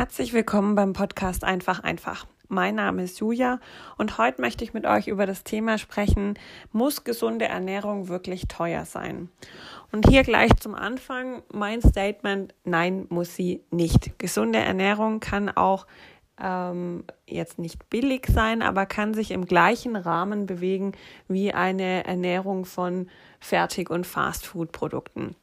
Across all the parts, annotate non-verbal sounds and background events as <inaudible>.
Herzlich willkommen beim Podcast Einfach einfach. Mein Name ist Julia und heute möchte ich mit euch über das Thema sprechen, muss gesunde Ernährung wirklich teuer sein? Und hier gleich zum Anfang mein Statement, nein, muss sie nicht. Gesunde Ernährung kann auch ähm, jetzt nicht billig sein, aber kann sich im gleichen Rahmen bewegen wie eine Ernährung von Fertig- und Fastfood-Produkten.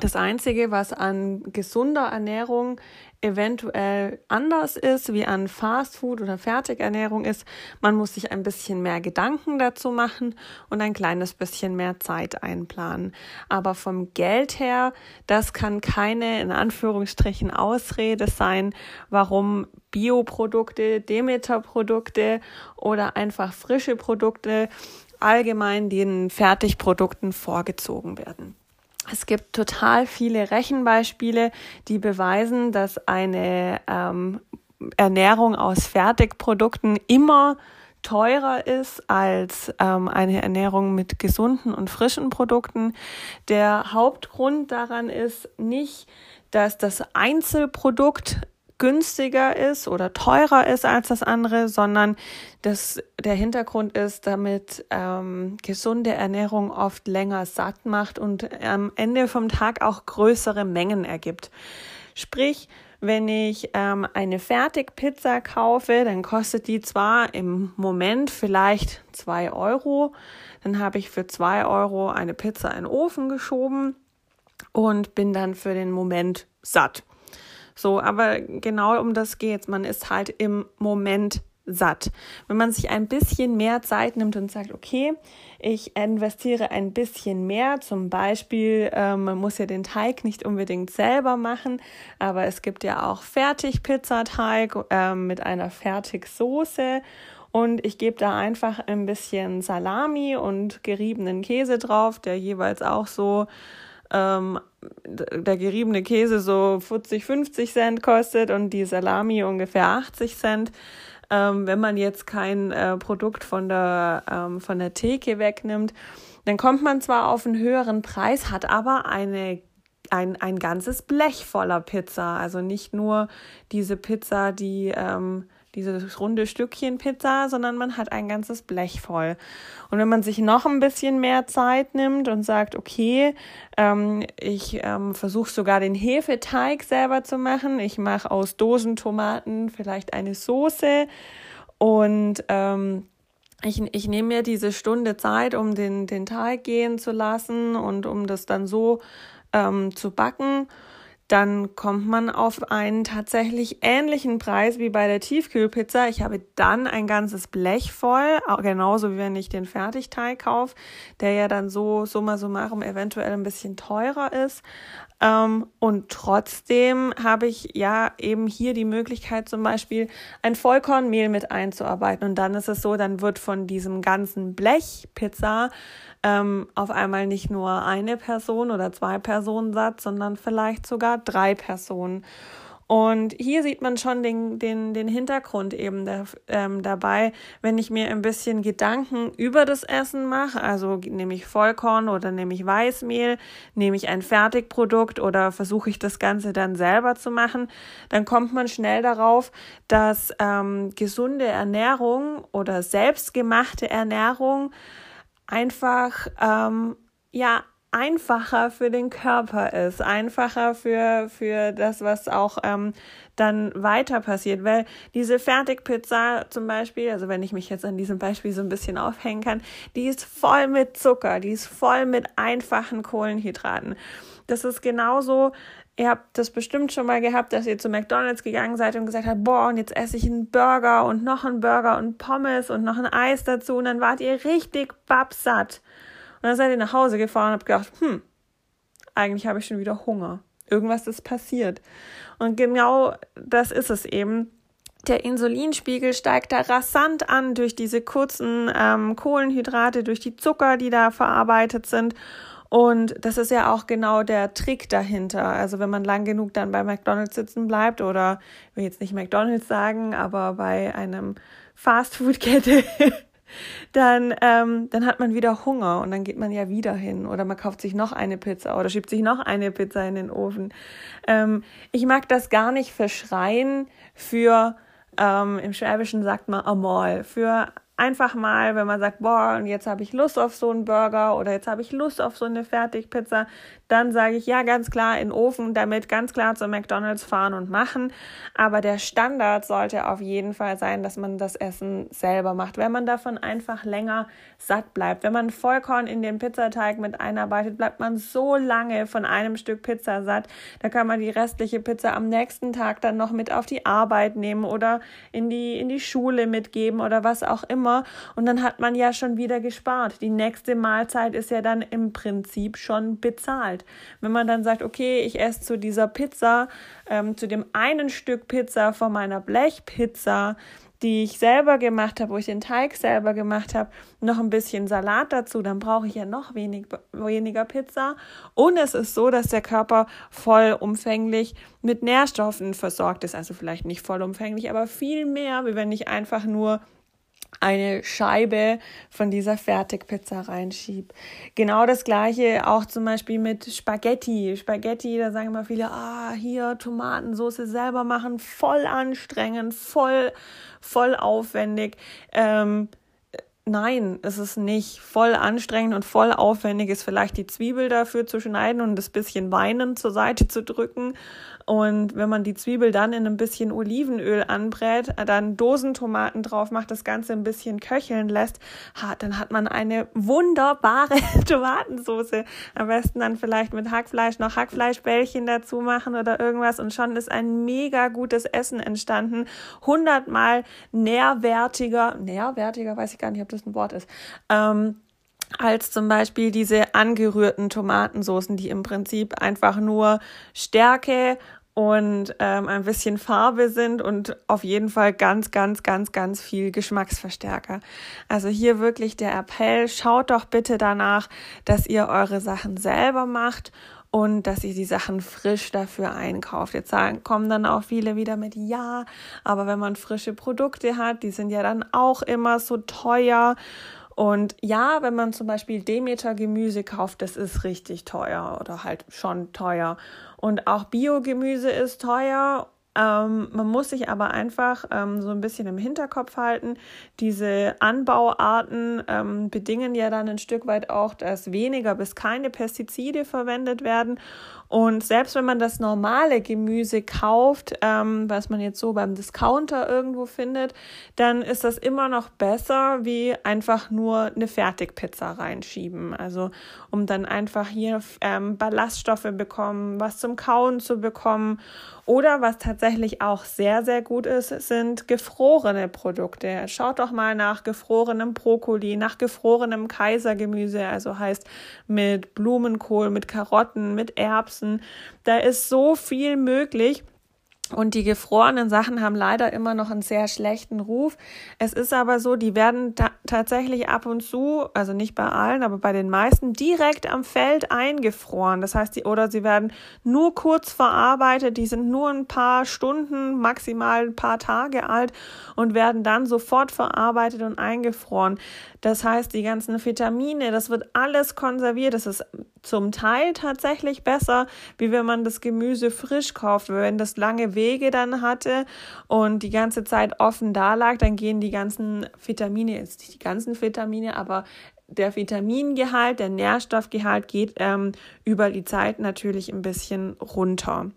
Das Einzige, was an gesunder Ernährung eventuell anders ist wie an Fastfood oder Fertigernährung ist, man muss sich ein bisschen mehr Gedanken dazu machen und ein kleines bisschen mehr Zeit einplanen. Aber vom Geld her, das kann keine in Anführungsstrichen Ausrede sein, warum Bioprodukte, Demeter-Produkte oder einfach frische Produkte allgemein den Fertigprodukten vorgezogen werden. Es gibt total viele Rechenbeispiele, die beweisen, dass eine ähm, Ernährung aus Fertigprodukten immer teurer ist als ähm, eine Ernährung mit gesunden und frischen Produkten. Der Hauptgrund daran ist nicht, dass das Einzelprodukt günstiger ist oder teurer ist als das andere, sondern dass der Hintergrund ist, damit ähm, gesunde Ernährung oft länger satt macht und am Ende vom Tag auch größere Mengen ergibt. Sprich, wenn ich ähm, eine Fertigpizza kaufe, dann kostet die zwar im Moment vielleicht zwei Euro, dann habe ich für zwei Euro eine Pizza in den Ofen geschoben und bin dann für den Moment satt. So, aber genau um das geht's. Man ist halt im Moment satt. Wenn man sich ein bisschen mehr Zeit nimmt und sagt, okay, ich investiere ein bisschen mehr, zum Beispiel, ähm, man muss ja den Teig nicht unbedingt selber machen, aber es gibt ja auch Fertigpizzateig ähm, mit einer Fertigsoße und ich gebe da einfach ein bisschen Salami und geriebenen Käse drauf, der jeweils auch so ähm, der geriebene Käse so 40, 50 Cent kostet und die Salami ungefähr 80 Cent. Ähm, wenn man jetzt kein äh, Produkt von der, ähm, von der Theke wegnimmt, dann kommt man zwar auf einen höheren Preis, hat aber eine ein, ein ganzes Blech voller Pizza. Also nicht nur diese Pizza, die ähm, dieses runde Stückchen Pizza, sondern man hat ein ganzes Blech voll. Und wenn man sich noch ein bisschen mehr Zeit nimmt und sagt, okay, ähm, ich ähm, versuche sogar den Hefeteig selber zu machen, ich mache aus Dosentomaten vielleicht eine Soße. Und ähm, ich, ich nehme mir diese Stunde Zeit, um den, den Teig gehen zu lassen und um das dann so ähm, zu backen dann kommt man auf einen tatsächlich ähnlichen Preis wie bei der Tiefkühlpizza. Ich habe dann ein ganzes Blech voll, genauso wie wenn ich den Fertigteig kaufe, der ja dann so summa summarum eventuell ein bisschen teurer ist. Ähm, und trotzdem habe ich ja eben hier die Möglichkeit, zum Beispiel ein Vollkornmehl mit einzuarbeiten. Und dann ist es so, dann wird von diesem ganzen Blech Pizza ähm, auf einmal nicht nur eine Person oder zwei Personen satt, sondern vielleicht sogar drei Personen. Und hier sieht man schon den, den, den Hintergrund eben da, ähm, dabei, wenn ich mir ein bisschen Gedanken über das Essen mache, also nehme ich Vollkorn oder nehme ich Weißmehl, nehme ich ein Fertigprodukt oder versuche ich das Ganze dann selber zu machen, dann kommt man schnell darauf, dass ähm, gesunde Ernährung oder selbstgemachte Ernährung einfach ähm, ja einfacher für den Körper ist, einfacher für, für das, was auch ähm, dann weiter passiert. Weil diese Fertigpizza zum Beispiel, also wenn ich mich jetzt an diesem Beispiel so ein bisschen aufhängen kann, die ist voll mit Zucker, die ist voll mit einfachen Kohlenhydraten. Das ist genauso, ihr habt das bestimmt schon mal gehabt, dass ihr zu McDonalds gegangen seid und gesagt habt, boah, und jetzt esse ich einen Burger und noch einen Burger und Pommes und noch ein Eis dazu und dann wart ihr richtig babsatt. Und dann seid ihr nach Hause gefahren und habt gedacht, hm, eigentlich habe ich schon wieder Hunger. Irgendwas ist passiert. Und genau das ist es eben. Der Insulinspiegel steigt da rasant an durch diese kurzen ähm, Kohlenhydrate, durch die Zucker, die da verarbeitet sind. Und das ist ja auch genau der Trick dahinter. Also wenn man lang genug dann bei McDonald's sitzen bleibt oder ich will jetzt nicht McDonald's sagen, aber bei einem Fastfood-Kette <laughs> dann, ähm, dann hat man wieder Hunger und dann geht man ja wieder hin oder man kauft sich noch eine Pizza oder schiebt sich noch eine Pizza in den Ofen. Ähm, ich mag das gar nicht verschreien für, ähm, im Schwäbischen sagt man Amol, für einfach mal, wenn man sagt, boah, und jetzt habe ich Lust auf so einen Burger oder jetzt habe ich Lust auf so eine Fertigpizza, dann sage ich ja ganz klar in den Ofen, damit ganz klar zu McDonald's fahren und machen. Aber der Standard sollte auf jeden Fall sein, dass man das Essen selber macht, wenn man davon einfach länger satt bleibt. Wenn man Vollkorn in den Pizzateig mit einarbeitet, bleibt man so lange von einem Stück Pizza satt. Da kann man die restliche Pizza am nächsten Tag dann noch mit auf die Arbeit nehmen oder in die, in die Schule mitgeben oder was auch immer immer. Und dann hat man ja schon wieder gespart. Die nächste Mahlzeit ist ja dann im Prinzip schon bezahlt. Wenn man dann sagt, okay, ich esse zu dieser Pizza, ähm, zu dem einen Stück Pizza von meiner Blechpizza, die ich selber gemacht habe, wo ich den Teig selber gemacht habe, noch ein bisschen Salat dazu, dann brauche ich ja noch wenig, weniger Pizza. Und es ist so, dass der Körper vollumfänglich mit Nährstoffen versorgt ist. Also vielleicht nicht vollumfänglich, aber viel mehr, wie wenn ich einfach nur eine Scheibe von dieser Fertigpizza reinschieb. Genau das gleiche auch zum Beispiel mit Spaghetti. Spaghetti, da sagen immer viele, ah, hier Tomatensauce selber machen, voll anstrengend, voll, voll aufwendig. Ähm, Nein, es ist nicht voll anstrengend und voll aufwendig ist vielleicht die Zwiebel dafür zu schneiden und das bisschen Weinen zur Seite zu drücken und wenn man die Zwiebel dann in ein bisschen Olivenöl anbrät, dann Dosentomaten drauf macht, das Ganze ein bisschen köcheln lässt, dann hat man eine wunderbare <laughs> Tomatensauce. Am besten dann vielleicht mit Hackfleisch noch Hackfleischbällchen dazu machen oder irgendwas und schon ist ein mega gutes Essen entstanden. Hundertmal nährwertiger, nährwertiger, weiß ich gar nicht, ob das ein Wort ist. Ähm, als zum Beispiel diese angerührten Tomatensoßen, die im Prinzip einfach nur Stärke und ähm, ein bisschen Farbe sind und auf jeden Fall ganz, ganz, ganz, ganz viel Geschmacksverstärker. Also hier wirklich der Appell, schaut doch bitte danach, dass ihr eure Sachen selber macht und dass ihr die Sachen frisch dafür einkauft. Jetzt sagen, kommen dann auch viele wieder mit Ja, aber wenn man frische Produkte hat, die sind ja dann auch immer so teuer und ja, wenn man zum Beispiel Demeter Gemüse kauft, das ist richtig teuer oder halt schon teuer. Und auch Biogemüse ist teuer. Ähm, man muss sich aber einfach ähm, so ein bisschen im Hinterkopf halten. Diese Anbauarten ähm, bedingen ja dann ein Stück weit auch, dass weniger bis keine Pestizide verwendet werden. Und selbst wenn man das normale Gemüse kauft, ähm, was man jetzt so beim Discounter irgendwo findet, dann ist das immer noch besser, wie einfach nur eine Fertigpizza reinschieben. Also um dann einfach hier ähm, Ballaststoffe bekommen, was zum Kauen zu bekommen. Oder was tatsächlich auch sehr, sehr gut ist, sind gefrorene Produkte. Schaut doch mal nach gefrorenem Brokkoli, nach gefrorenem Kaisergemüse, also heißt mit Blumenkohl, mit Karotten, mit Erbsen essen. Da ist so viel möglich. Und die gefrorenen Sachen haben leider immer noch einen sehr schlechten Ruf. Es ist aber so, die werden ta tatsächlich ab und zu, also nicht bei allen, aber bei den meisten direkt am Feld eingefroren. Das heißt, die, oder sie werden nur kurz verarbeitet, die sind nur ein paar Stunden, maximal ein paar Tage alt und werden dann sofort verarbeitet und eingefroren. Das heißt, die ganzen Vitamine, das wird alles konserviert. Das ist zum Teil tatsächlich besser, wie wenn man das Gemüse frisch kauft. Wenn das lange Wege dann hatte und die ganze Zeit offen da lag, dann gehen die ganzen Vitamine, jetzt nicht die ganzen Vitamine, aber der Vitamingehalt, der Nährstoffgehalt geht ähm, über die Zeit natürlich ein bisschen runter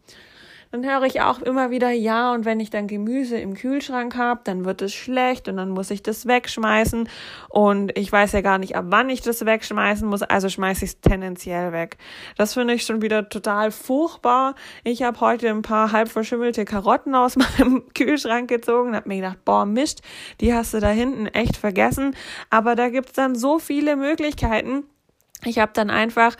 dann höre ich auch immer wieder, ja, und wenn ich dann Gemüse im Kühlschrank habe, dann wird es schlecht und dann muss ich das wegschmeißen und ich weiß ja gar nicht, ab wann ich das wegschmeißen muss, also schmeiße ich es tendenziell weg. Das finde ich schon wieder total furchtbar. Ich habe heute ein paar halb verschimmelte Karotten aus <laughs> meinem Kühlschrank gezogen, habe mir gedacht, boah, Mist, die hast du da hinten echt vergessen, aber da gibt's dann so viele Möglichkeiten. Ich habe dann einfach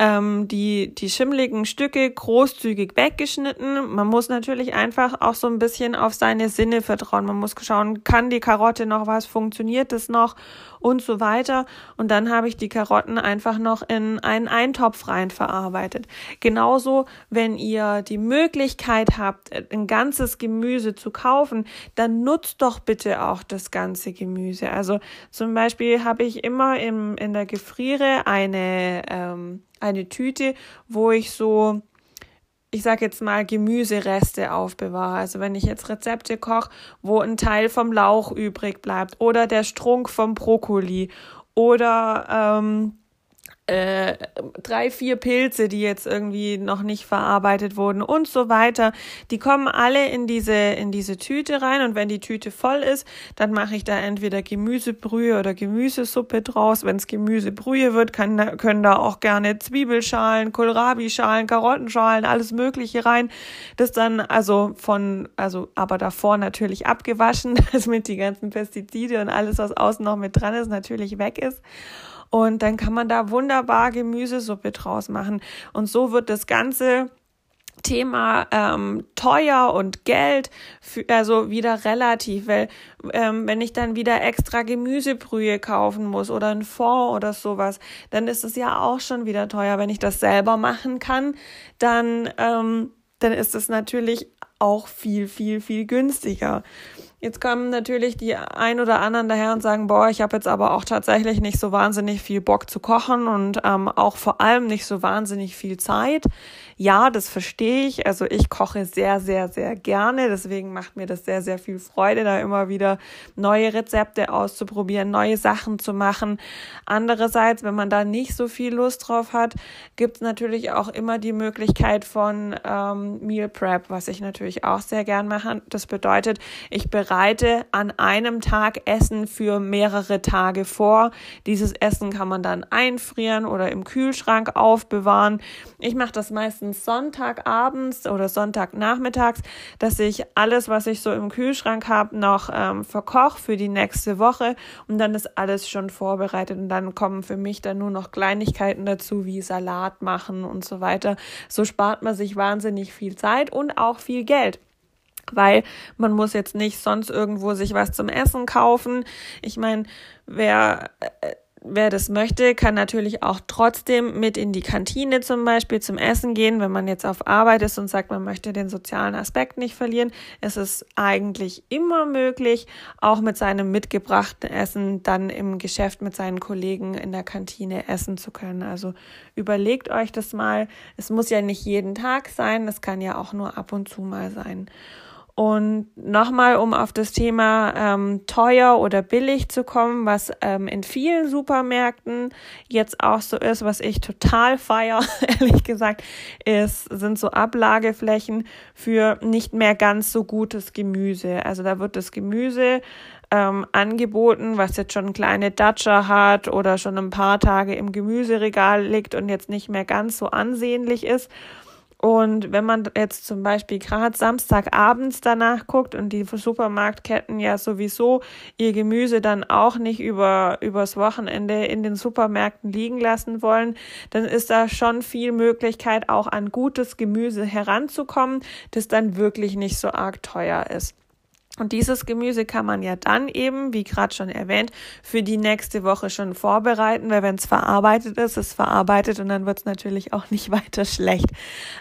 ähm, die, die schimmligen Stücke großzügig weggeschnitten. Man muss natürlich einfach auch so ein bisschen auf seine Sinne vertrauen. Man muss schauen, kann die Karotte noch was, funktioniert das noch und so weiter. Und dann habe ich die Karotten einfach noch in einen Eintopf rein verarbeitet. Genauso, wenn ihr die Möglichkeit habt, ein ganzes Gemüse zu kaufen, dann nutzt doch bitte auch das ganze Gemüse. Also zum Beispiel habe ich immer im, in der Gefriere eine, ähm, eine Tüte, wo ich so ich sage jetzt mal, Gemüsereste aufbewahre. Also wenn ich jetzt Rezepte koche, wo ein Teil vom Lauch übrig bleibt oder der Strunk vom Brokkoli oder ähm, äh, drei, vier Pilze, die jetzt irgendwie noch nicht verarbeitet wurden und so weiter. Die kommen alle in diese, in diese Tüte rein und wenn die Tüte voll ist, dann mache ich da entweder Gemüsebrühe oder Gemüsesuppe draus. Wenn es Gemüsebrühe wird, kann, können da auch gerne Zwiebelschalen, Kohlrabi-Schalen, Karottenschalen, alles Mögliche rein. Das dann also von, also aber davor natürlich abgewaschen, <laughs> damit die ganzen Pestizide und alles, was außen noch mit dran ist, natürlich weg ist. Und dann kann man da wunderbar Gemüsesuppe draus machen. Und so wird das Ganze Thema ähm, teuer und Geld für, also wieder relativ, weil ähm, wenn ich dann wieder extra Gemüsebrühe kaufen muss oder ein Fond oder sowas, dann ist es ja auch schon wieder teuer. Wenn ich das selber machen kann, dann ähm, dann ist es natürlich auch viel viel viel günstiger. Jetzt kommen natürlich die ein oder anderen daher und sagen, boah, ich habe jetzt aber auch tatsächlich nicht so wahnsinnig viel Bock zu kochen und ähm, auch vor allem nicht so wahnsinnig viel Zeit. Ja, das verstehe ich. Also ich koche sehr, sehr, sehr gerne. Deswegen macht mir das sehr, sehr viel Freude, da immer wieder neue Rezepte auszuprobieren, neue Sachen zu machen. Andererseits, wenn man da nicht so viel Lust drauf hat, gibt es natürlich auch immer die Möglichkeit von ähm, Meal Prep, was ich natürlich auch sehr gern mache. Das bedeutet, ich bereite an einem Tag Essen für mehrere Tage vor. Dieses Essen kann man dann einfrieren oder im Kühlschrank aufbewahren. Ich mache das meistens Sonntagabends oder Sonntagnachmittags, dass ich alles, was ich so im Kühlschrank habe, noch ähm, verkoche für die nächste Woche und dann ist alles schon vorbereitet und dann kommen für mich dann nur noch Kleinigkeiten dazu, wie Salat machen und so weiter. So spart man sich wahnsinnig viel Zeit und auch viel Geld weil man muss jetzt nicht sonst irgendwo sich was zum Essen kaufen. Ich meine, wer äh, Wer das möchte, kann natürlich auch trotzdem mit in die Kantine zum Beispiel zum Essen gehen, wenn man jetzt auf Arbeit ist und sagt, man möchte den sozialen Aspekt nicht verlieren. Es ist eigentlich immer möglich, auch mit seinem mitgebrachten Essen dann im Geschäft mit seinen Kollegen in der Kantine essen zu können. Also überlegt euch das mal. Es muss ja nicht jeden Tag sein, es kann ja auch nur ab und zu mal sein. Und nochmal, um auf das Thema ähm, teuer oder billig zu kommen, was ähm, in vielen Supermärkten jetzt auch so ist, was ich total feier, <laughs> ehrlich gesagt, ist, sind so Ablageflächen für nicht mehr ganz so gutes Gemüse. Also da wird das Gemüse ähm, angeboten, was jetzt schon kleine Datscher hat oder schon ein paar Tage im Gemüseregal liegt und jetzt nicht mehr ganz so ansehnlich ist. Und wenn man jetzt zum Beispiel gerade Samstagabends danach guckt und die Supermarktketten ja sowieso ihr Gemüse dann auch nicht über, übers Wochenende in den Supermärkten liegen lassen wollen, dann ist da schon viel Möglichkeit, auch an gutes Gemüse heranzukommen, das dann wirklich nicht so arg teuer ist. Und dieses Gemüse kann man ja dann eben, wie gerade schon erwähnt, für die nächste Woche schon vorbereiten, weil wenn es verarbeitet ist, ist verarbeitet und dann wird es natürlich auch nicht <laughs> weiter schlecht.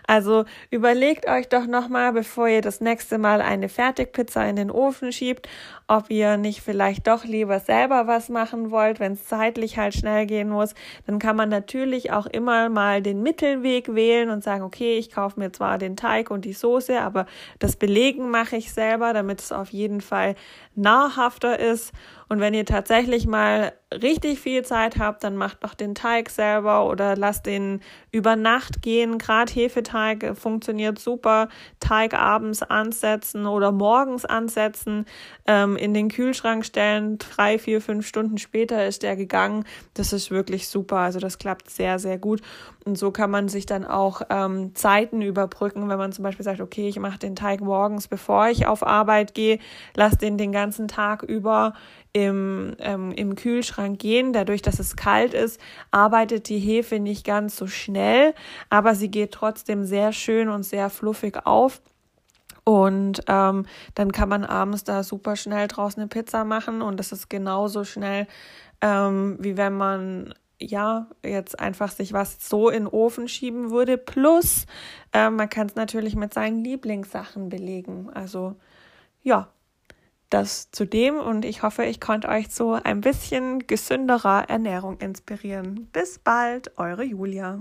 Also überlegt euch doch nochmal, bevor ihr das nächste Mal eine Fertigpizza in den Ofen schiebt, ob ihr nicht vielleicht doch lieber selber was machen wollt, wenn es zeitlich halt schnell gehen muss. Dann kann man natürlich auch immer mal den Mittelweg wählen und sagen, okay, ich kaufe mir zwar den Teig und die Soße, aber das Belegen mache ich selber, damit es auf auf jeden Fall nahrhafter ist. Und wenn ihr tatsächlich mal richtig viel Zeit habt, dann macht doch den Teig selber oder lasst den über Nacht gehen. Gerade Hefeteig funktioniert super. Teig abends ansetzen oder morgens ansetzen, ähm, in den Kühlschrank stellen. Drei, vier, fünf Stunden später ist der gegangen. Das ist wirklich super. Also das klappt sehr, sehr gut. Und so kann man sich dann auch ähm, Zeiten überbrücken, wenn man zum Beispiel sagt, okay, ich mache den Teig morgens, bevor ich auf Arbeit gehe, lass den den ganzen Tag über im, ähm, im Kühlschrank gehen. Dadurch, dass es kalt ist, arbeitet die Hefe nicht ganz so schnell, aber sie geht trotzdem sehr schön und sehr fluffig auf. Und ähm, dann kann man abends da super schnell draußen eine Pizza machen und das ist genauso schnell, ähm, wie wenn man ja, jetzt einfach sich was so in den Ofen schieben würde. Plus, äh, man kann es natürlich mit seinen Lieblingssachen belegen. Also, ja, das zu dem und ich hoffe, ich konnte euch zu ein bisschen gesünderer Ernährung inspirieren. Bis bald, eure Julia.